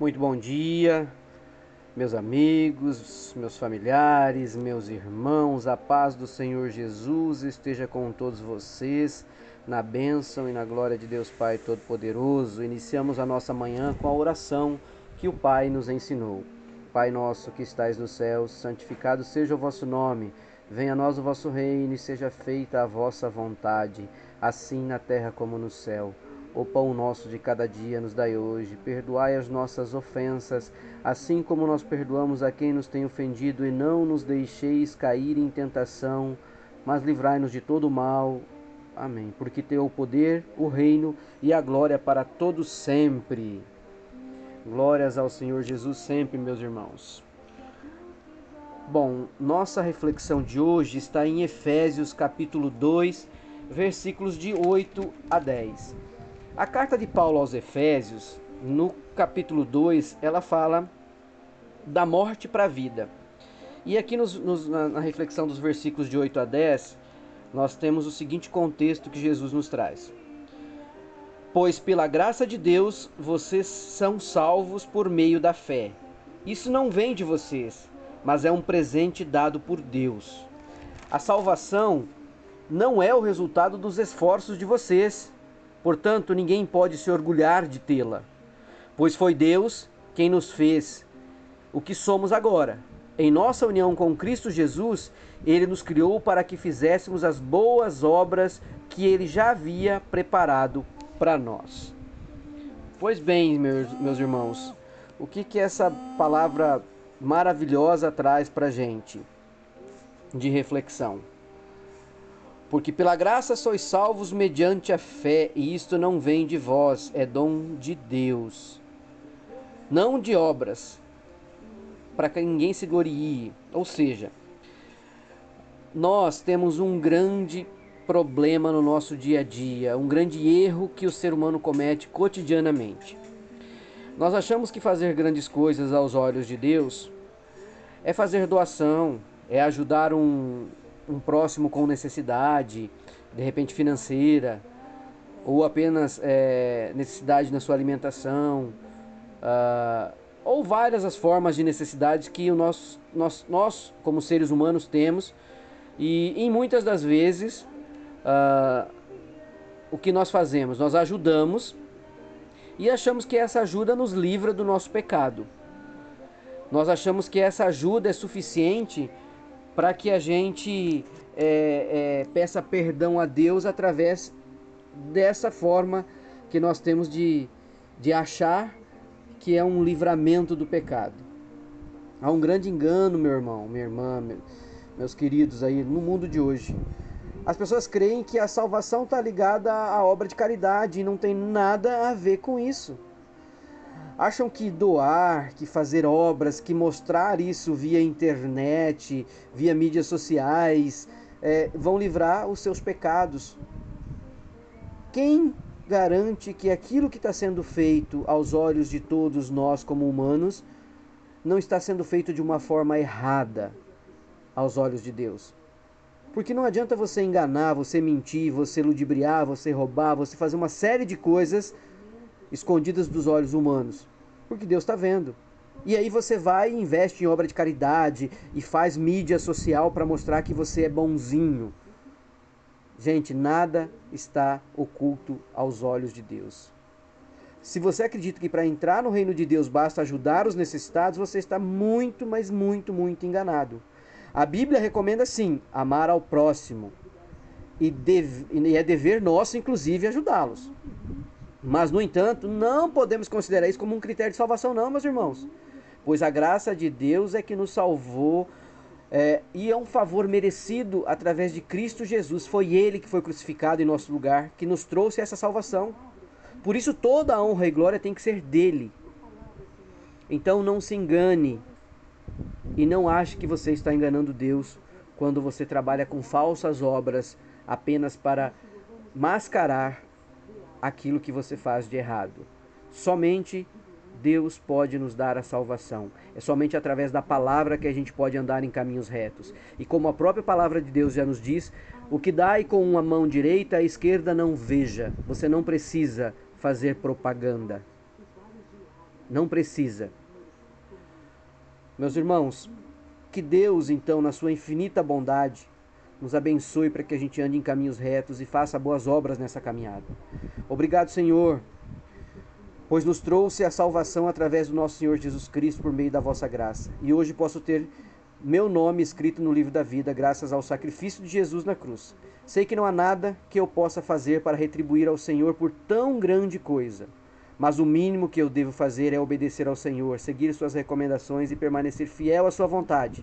Muito bom dia, meus amigos, meus familiares, meus irmãos. A paz do Senhor Jesus esteja com todos vocês, na bênção e na glória de Deus Pai Todo-Poderoso. Iniciamos a nossa manhã com a oração que o Pai nos ensinou. Pai nosso que estais nos céus, santificado seja o vosso nome. Venha a nós o vosso reino e seja feita a vossa vontade, assim na terra como no céu. O pão nosso de cada dia nos dai hoje. Perdoai as nossas ofensas, assim como nós perdoamos a quem nos tem ofendido, e não nos deixeis cair em tentação, mas livrai-nos de todo mal. Amém. Porque teu o poder, o reino e a glória para todos sempre. Glórias ao Senhor Jesus sempre, meus irmãos. Bom, nossa reflexão de hoje está em Efésios capítulo 2, versículos de 8 a 10. A carta de Paulo aos Efésios, no capítulo 2, ela fala da morte para a vida. E aqui nos, nos, na, na reflexão dos versículos de 8 a 10, nós temos o seguinte contexto que Jesus nos traz. Pois pela graça de Deus vocês são salvos por meio da fé. Isso não vem de vocês, mas é um presente dado por Deus. A salvação não é o resultado dos esforços de vocês, Portanto, ninguém pode se orgulhar de tê-la, pois foi Deus quem nos fez o que somos agora. Em nossa união com Cristo Jesus, ele nos criou para que fizéssemos as boas obras que ele já havia preparado para nós. Pois bem, meus, meus irmãos, o que, que essa palavra maravilhosa traz para gente de reflexão? Porque pela graça sois salvos mediante a fé, e isto não vem de vós, é dom de Deus. Não de obras, para que ninguém se glorie. Ou seja, nós temos um grande problema no nosso dia a dia, um grande erro que o ser humano comete cotidianamente. Nós achamos que fazer grandes coisas aos olhos de Deus é fazer doação, é ajudar um, um próximo com necessidade, de repente financeira, ou apenas é, necessidade na sua alimentação, uh, ou várias as formas de necessidades que o nosso, nós, nós, como seres humanos, temos, e em muitas das vezes, uh, o que nós fazemos? Nós ajudamos e achamos que essa ajuda nos livra do nosso pecado. Nós achamos que essa ajuda é suficiente para que a gente é, é, peça perdão a Deus através dessa forma que nós temos de, de achar que é um livramento do pecado. Há um grande engano, meu irmão, minha irmã, meus queridos aí no mundo de hoje. As pessoas creem que a salvação está ligada à obra de caridade e não tem nada a ver com isso acham que doar, que fazer obras, que mostrar isso via internet, via mídias sociais, é, vão livrar os seus pecados. Quem garante que aquilo que está sendo feito aos olhos de todos nós como humanos não está sendo feito de uma forma errada aos olhos de Deus? Porque não adianta você enganar, você mentir, você ludibriar, você roubar, você fazer uma série de coisas escondidas dos olhos humanos, porque Deus está vendo. E aí você vai e investe em obra de caridade e faz mídia social para mostrar que você é bonzinho. Gente, nada está oculto aos olhos de Deus. Se você acredita que para entrar no reino de Deus basta ajudar os necessitados, você está muito, mas muito, muito enganado. A Bíblia recomenda sim amar ao próximo. E, deve, e é dever nosso, inclusive, ajudá-los. Mas, no entanto, não podemos considerar isso como um critério de salvação, não, meus irmãos. Pois a graça de Deus é que nos salvou é, e é um favor merecido através de Cristo Jesus. Foi Ele que foi crucificado em nosso lugar, que nos trouxe essa salvação. Por isso, toda a honra e glória tem que ser dele. Então, não se engane e não ache que você está enganando Deus quando você trabalha com falsas obras apenas para mascarar aquilo que você faz de errado. Somente Deus pode nos dar a salvação. É somente através da palavra que a gente pode andar em caminhos retos. E como a própria palavra de Deus já nos diz, o que dai com uma mão direita, a esquerda não veja. Você não precisa fazer propaganda. Não precisa. Meus irmãos, que Deus, então, na sua infinita bondade, nos abençoe para que a gente ande em caminhos retos e faça boas obras nessa caminhada. Obrigado, Senhor, pois nos trouxe a salvação através do nosso Senhor Jesus Cristo por meio da vossa graça. E hoje posso ter meu nome escrito no livro da vida, graças ao sacrifício de Jesus na cruz. Sei que não há nada que eu possa fazer para retribuir ao Senhor por tão grande coisa. Mas o mínimo que eu devo fazer é obedecer ao Senhor, seguir suas recomendações e permanecer fiel à sua vontade.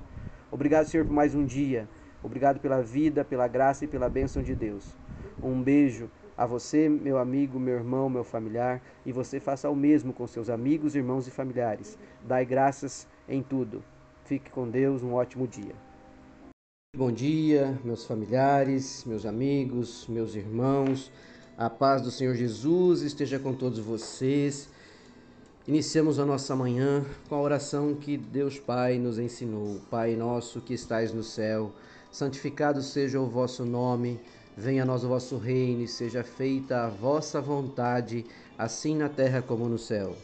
Obrigado, Senhor, por mais um dia. Obrigado pela vida, pela graça e pela bênção de Deus. Um beijo a você, meu amigo, meu irmão, meu familiar, e você faça o mesmo com seus amigos, irmãos e familiares. Dai graças em tudo. Fique com Deus, um ótimo dia. Bom dia, meus familiares, meus amigos, meus irmãos. A paz do Senhor Jesus esteja com todos vocês. Iniciamos a nossa manhã com a oração que Deus Pai nos ensinou. Pai nosso que estais no céu, santificado seja o vosso nome, venha a nós o vosso reino e seja feita a vossa vontade, assim na terra como no céu.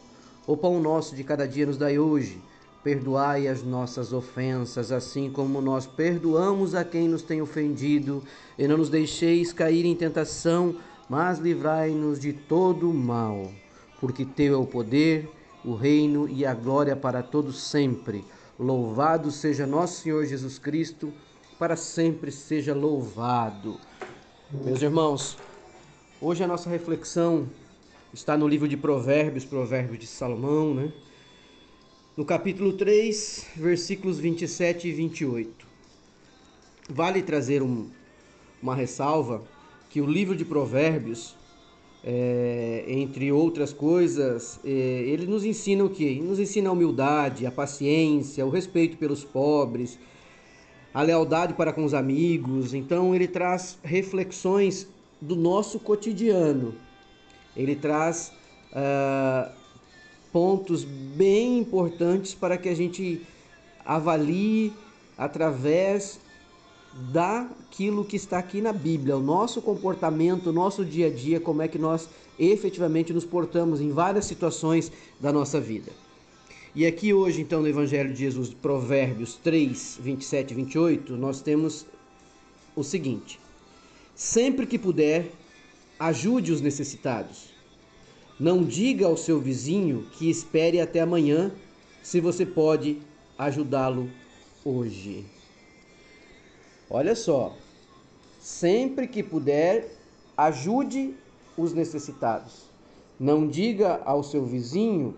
O pão nosso de cada dia nos dai hoje. Perdoai as nossas ofensas, assim como nós perdoamos a quem nos tem ofendido, e não nos deixeis cair em tentação, mas livrai-nos de todo mal, porque teu é o poder, o reino e a glória para todos sempre. Louvado seja nosso Senhor Jesus Cristo, para sempre seja louvado. Meus irmãos, hoje a nossa reflexão está no livro de Provérbios, Provérbios de Salomão, né? No capítulo 3, versículos 27 e 28. Vale trazer um, uma ressalva que o livro de Provérbios, é, entre outras coisas, é, ele nos ensina o que? Ele nos ensina a humildade, a paciência, o respeito pelos pobres, a lealdade para com os amigos. Então, ele traz reflexões do nosso cotidiano. Ele traz uh, pontos bem importantes para que a gente avalie através daquilo que está aqui na Bíblia, o nosso comportamento, o nosso dia a dia, como é que nós efetivamente nos portamos em várias situações da nossa vida. E aqui hoje, então, no Evangelho de Jesus, Provérbios 3, 27 e 28, nós temos o seguinte: Sempre que puder, ajude os necessitados. Não diga ao seu vizinho que espere até amanhã, se você pode ajudá-lo hoje. Olha só, sempre que puder, ajude os necessitados. Não diga ao seu vizinho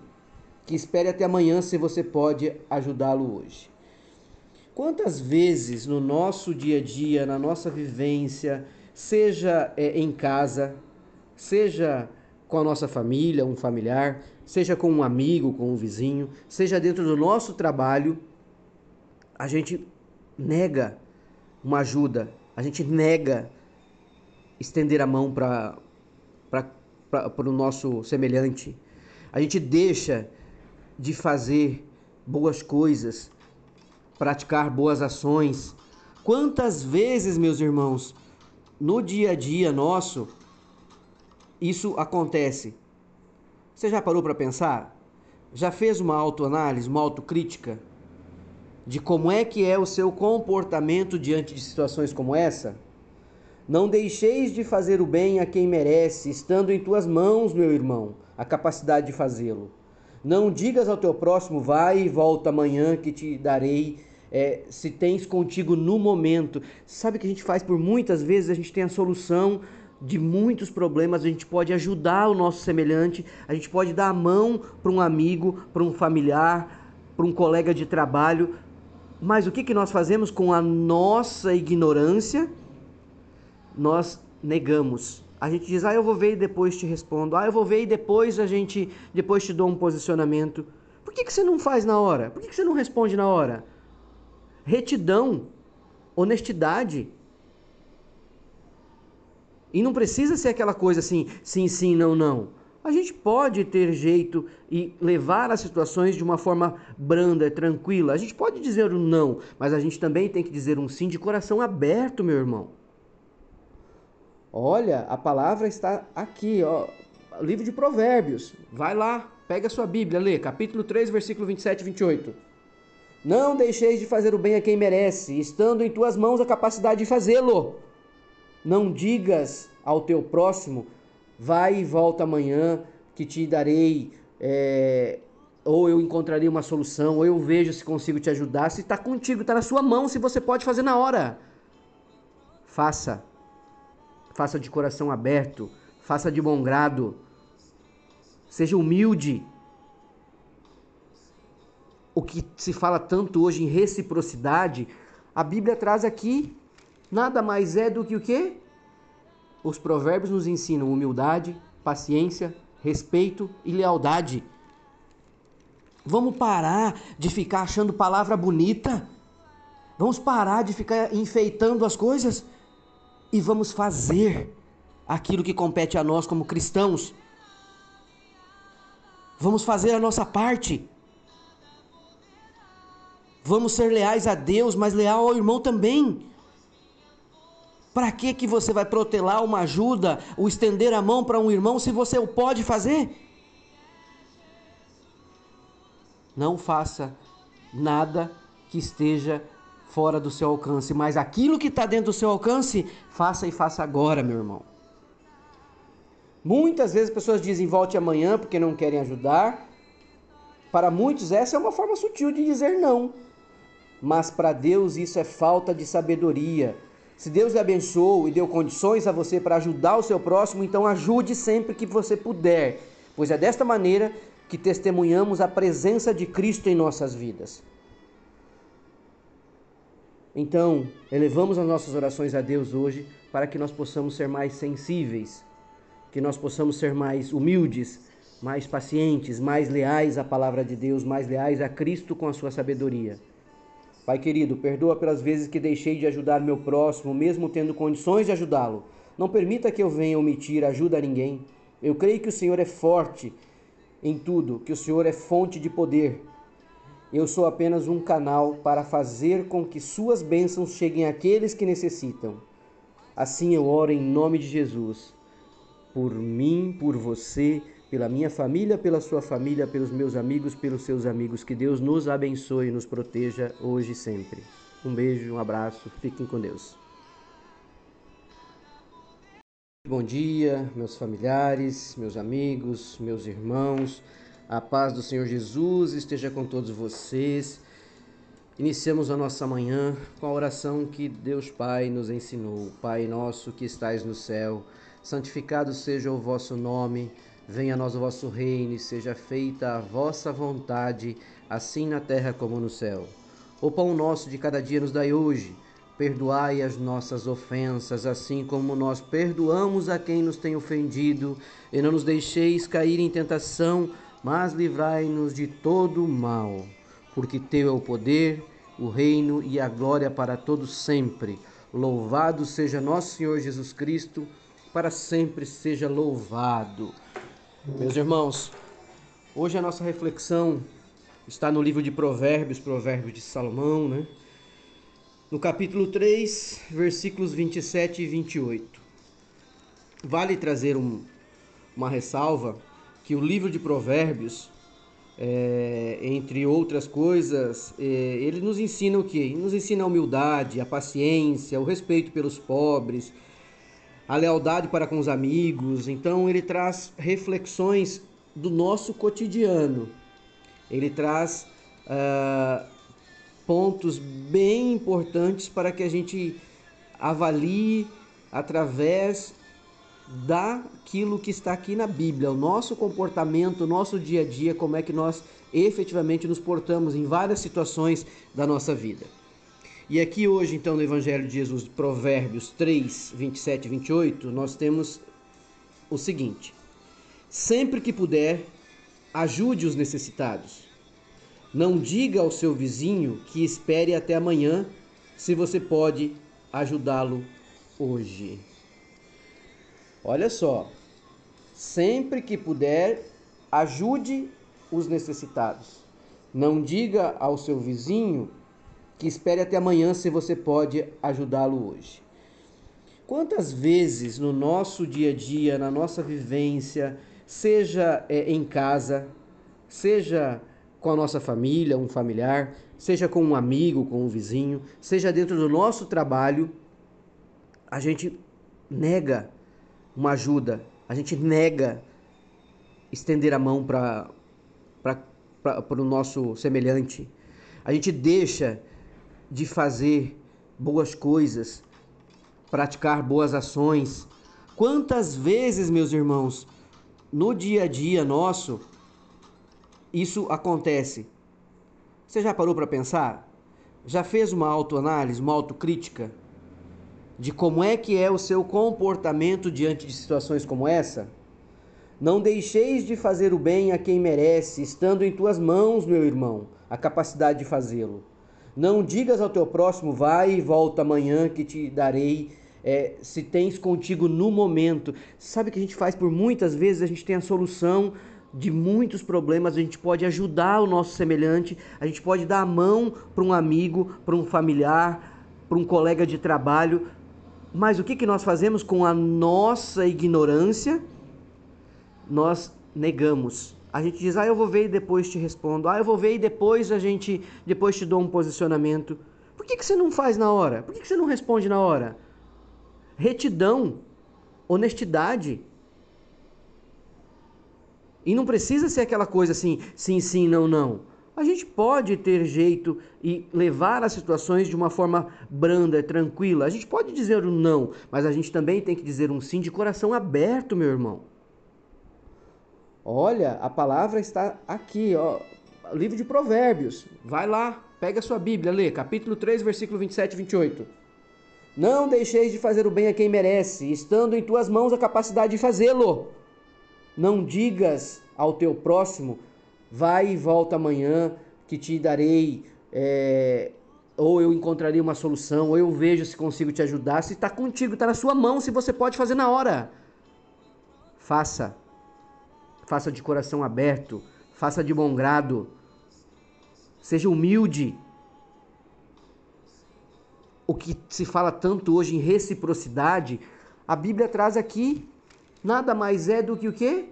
que espere até amanhã se você pode ajudá-lo hoje. Quantas vezes no nosso dia a dia, na nossa vivência, seja é, em casa, seja com a nossa família, um familiar, seja com um amigo, com um vizinho, seja dentro do nosso trabalho, a gente nega uma ajuda, a gente nega estender a mão para o nosso semelhante, a gente deixa de fazer boas coisas, praticar boas ações. Quantas vezes, meus irmãos, no dia a dia nosso, isso acontece? Você já parou para pensar? Já fez uma autoanálise, uma autocrítica? De como é que é o seu comportamento diante de situações como essa? Não deixeis de fazer o bem a quem merece, estando em tuas mãos, meu irmão, a capacidade de fazê-lo. Não digas ao teu próximo, vai e volta amanhã que te darei, é, se tens contigo no momento. Sabe o que a gente faz por muitas vezes? A gente tem a solução de muitos problemas, a gente pode ajudar o nosso semelhante, a gente pode dar a mão para um amigo, para um familiar, para um colega de trabalho, mas o que, que nós fazemos com a nossa ignorância? Nós negamos. A gente diz, ah, eu vou ver e depois te respondo. Ah, eu vou ver e depois a gente, depois te dou um posicionamento. Por que, que você não faz na hora? Por que, que você não responde na hora? Retidão, honestidade. E não precisa ser aquela coisa assim, sim, sim, não, não a gente pode ter jeito e levar as situações de uma forma branda, tranquila. A gente pode dizer um não, mas a gente também tem que dizer um sim de coração aberto, meu irmão. Olha, a palavra está aqui, ó. livro de Provérbios. Vai lá, pega a sua Bíblia, lê, capítulo 3, versículo 27 e 28. Não deixeis de fazer o bem a quem merece, estando em tuas mãos a capacidade de fazê-lo. Não digas ao teu próximo, vai e volta amanhã, que te darei, é, ou eu encontrarei uma solução, ou eu vejo se consigo te ajudar. Se está contigo, está na sua mão, se você pode fazer na hora. Faça. Faça de coração aberto. Faça de bom grado. Seja humilde. O que se fala tanto hoje em reciprocidade, a Bíblia traz aqui nada mais é do que o quê? Os provérbios nos ensinam humildade, paciência, respeito e lealdade. Vamos parar de ficar achando palavra bonita. Vamos parar de ficar enfeitando as coisas e vamos fazer aquilo que compete a nós como cristãos. Vamos fazer a nossa parte. Vamos ser leais a Deus, mas leal ao irmão também. Para que que você vai protelar uma ajuda, ou estender a mão para um irmão se você o pode fazer? Não faça nada que esteja fora do seu alcance, mas aquilo que está dentro do seu alcance, faça e faça agora, meu irmão. Muitas vezes as pessoas dizem volte amanhã porque não querem ajudar. Para muitos, essa é uma forma sutil de dizer não. Mas para Deus isso é falta de sabedoria. Se Deus lhe abençoou e deu condições a você para ajudar o seu próximo, então ajude sempre que você puder, pois é desta maneira que testemunhamos a presença de Cristo em nossas vidas. Então, elevamos as nossas orações a Deus hoje para que nós possamos ser mais sensíveis, que nós possamos ser mais humildes, mais pacientes, mais leais à palavra de Deus, mais leais a Cristo com a sua sabedoria. Pai querido, perdoa pelas vezes que deixei de ajudar meu próximo, mesmo tendo condições de ajudá-lo. Não permita que eu venha omitir ajuda a ninguém. Eu creio que o Senhor é forte em tudo, que o Senhor é fonte de poder. Eu sou apenas um canal para fazer com que suas bênçãos cheguem àqueles que necessitam. Assim eu oro em nome de Jesus. Por mim, por você, pela minha família, pela sua família, pelos meus amigos, pelos seus amigos. Que Deus nos abençoe e nos proteja hoje e sempre. Um beijo, um abraço, fiquem com Deus. Bom dia, meus familiares, meus amigos, meus irmãos. A paz do Senhor Jesus esteja com todos vocês. Iniciamos a nossa manhã com a oração que Deus Pai nos ensinou. Pai nosso que estais no céu, santificado seja o vosso nome. Venha a nós o vosso reino, e seja feita a vossa vontade, assim na terra como no céu. O pão nosso de cada dia nos dai hoje. Perdoai as nossas ofensas, assim como nós perdoamos a quem nos tem ofendido, e não nos deixeis cair em tentação, mas livrai-nos de todo o mal. Porque teu é o poder, o reino e a glória para todos sempre. Louvado seja nosso Senhor Jesus Cristo, para sempre seja louvado. Meus irmãos, hoje a nossa reflexão está no livro de Provérbios, Provérbios de Salomão, né? No capítulo 3, versículos 27 e 28. Vale trazer um, uma ressalva que o livro de Provérbios, é, entre outras coisas, é, ele nos ensina o que? Nos ensina a humildade, a paciência, o respeito pelos pobres, a lealdade para com os amigos. Então ele traz reflexões do nosso cotidiano. Ele traz uh, pontos bem importantes para que a gente avalie através daquilo que está aqui na Bíblia, o nosso comportamento, o nosso dia a dia, como é que nós efetivamente nos portamos em várias situações da nossa vida. E aqui hoje, então, no Evangelho de Jesus, Provérbios 3, 27 e 28, nós temos o seguinte: Sempre que puder, ajude os necessitados. Não diga ao seu vizinho que espere até amanhã, se você pode ajudá-lo hoje. Olha só, sempre que puder, ajude os necessitados. Não diga ao seu vizinho que espere até amanhã se você pode ajudá-lo hoje. Quantas vezes no nosso dia a dia, na nossa vivência, seja é, em casa, seja com a nossa família, um familiar, seja com um amigo, com um vizinho, seja dentro do nosso trabalho, a gente nega uma ajuda, a gente nega estender a mão para o nosso semelhante, a gente deixa de fazer boas coisas, praticar boas ações. Quantas vezes, meus irmãos, no dia a dia nosso, isso acontece? Você já parou para pensar? Já fez uma autoanálise, uma autocrítica de como é que é o seu comportamento diante de situações como essa? Não deixeis de fazer o bem a quem merece, estando em tuas mãos, meu irmão, a capacidade de fazê-lo. Não digas ao teu próximo, vai e volta amanhã que te darei, é, se tens contigo no momento. Sabe o que a gente faz por muitas vezes? A gente tem a solução de muitos problemas, a gente pode ajudar o nosso semelhante, a gente pode dar a mão para um amigo, para um familiar, para um colega de trabalho. Mas o que, que nós fazemos com a nossa ignorância? Nós negamos. A gente diz, ah, eu vou ver e depois te respondo. Ah, eu vou ver e depois a gente, depois te dou um posicionamento. Por que, que você não faz na hora? Por que, que você não responde na hora? Retidão, honestidade, e não precisa ser aquela coisa assim, sim, sim, não, não. A gente pode ter jeito e levar as situações de uma forma branda, tranquila. A gente pode dizer um não, mas a gente também tem que dizer um sim de coração aberto, meu irmão. Olha, a palavra está aqui, ó, livro de Provérbios. Vai lá, pega a sua Bíblia, lê, capítulo 3, versículo 27 e 28. Não deixeis de fazer o bem a quem merece, estando em tuas mãos a capacidade de fazê-lo. Não digas ao teu próximo, vai e volta amanhã que te darei, é, ou eu encontrarei uma solução, ou eu vejo se consigo te ajudar. Se está contigo, está na sua mão, se você pode fazer na hora. Faça. Faça de coração aberto. Faça de bom grado. Seja humilde. O que se fala tanto hoje em reciprocidade, a Bíblia traz aqui nada mais é do que o quê?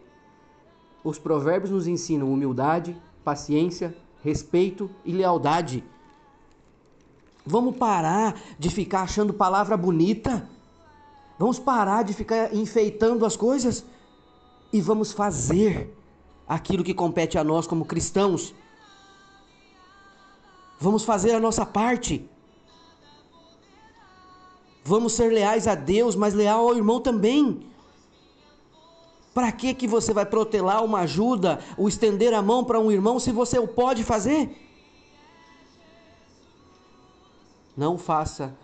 Os provérbios nos ensinam humildade, paciência, respeito e lealdade. Vamos parar de ficar achando palavra bonita. Vamos parar de ficar enfeitando as coisas e vamos fazer aquilo que compete a nós como cristãos. Vamos fazer a nossa parte. Vamos ser leais a Deus, mas leal ao irmão também. Para que que você vai protelar uma ajuda, o estender a mão para um irmão se você o pode fazer? Não faça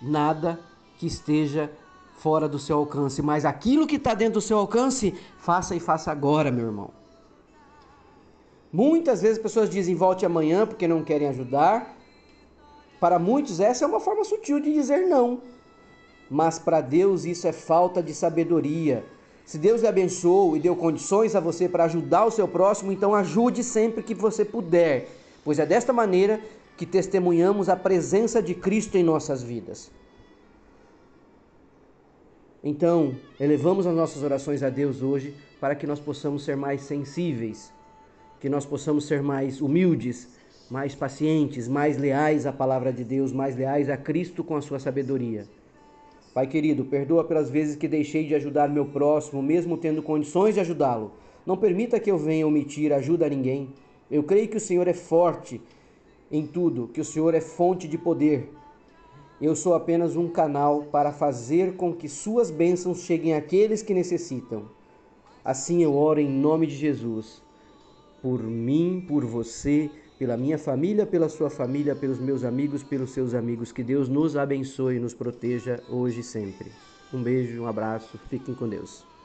nada que esteja fora do seu alcance, mas aquilo que está dentro do seu alcance, faça e faça agora, meu irmão. Muitas vezes as pessoas dizem volte amanhã porque não querem ajudar. Para muitos, essa é uma forma sutil de dizer não. Mas para Deus isso é falta de sabedoria se Deus lhe abençoou e deu condições a você para ajudar o seu próximo, então ajude sempre que você puder, pois é desta maneira que testemunhamos a presença de Cristo em nossas vidas. Então, elevamos as nossas orações a Deus hoje para que nós possamos ser mais sensíveis, que nós possamos ser mais humildes, mais pacientes, mais leais à palavra de Deus, mais leais a Cristo com a sua sabedoria. Pai querido, perdoa pelas vezes que deixei de ajudar meu próximo, mesmo tendo condições de ajudá-lo. Não permita que eu venha omitir ajuda a ninguém. Eu creio que o Senhor é forte em tudo, que o Senhor é fonte de poder. Eu sou apenas um canal para fazer com que suas bênçãos cheguem àqueles que necessitam. Assim eu oro em nome de Jesus. Por mim, por você, pela minha família, pela sua família, pelos meus amigos, pelos seus amigos. Que Deus nos abençoe e nos proteja hoje e sempre. Um beijo, um abraço, fiquem com Deus.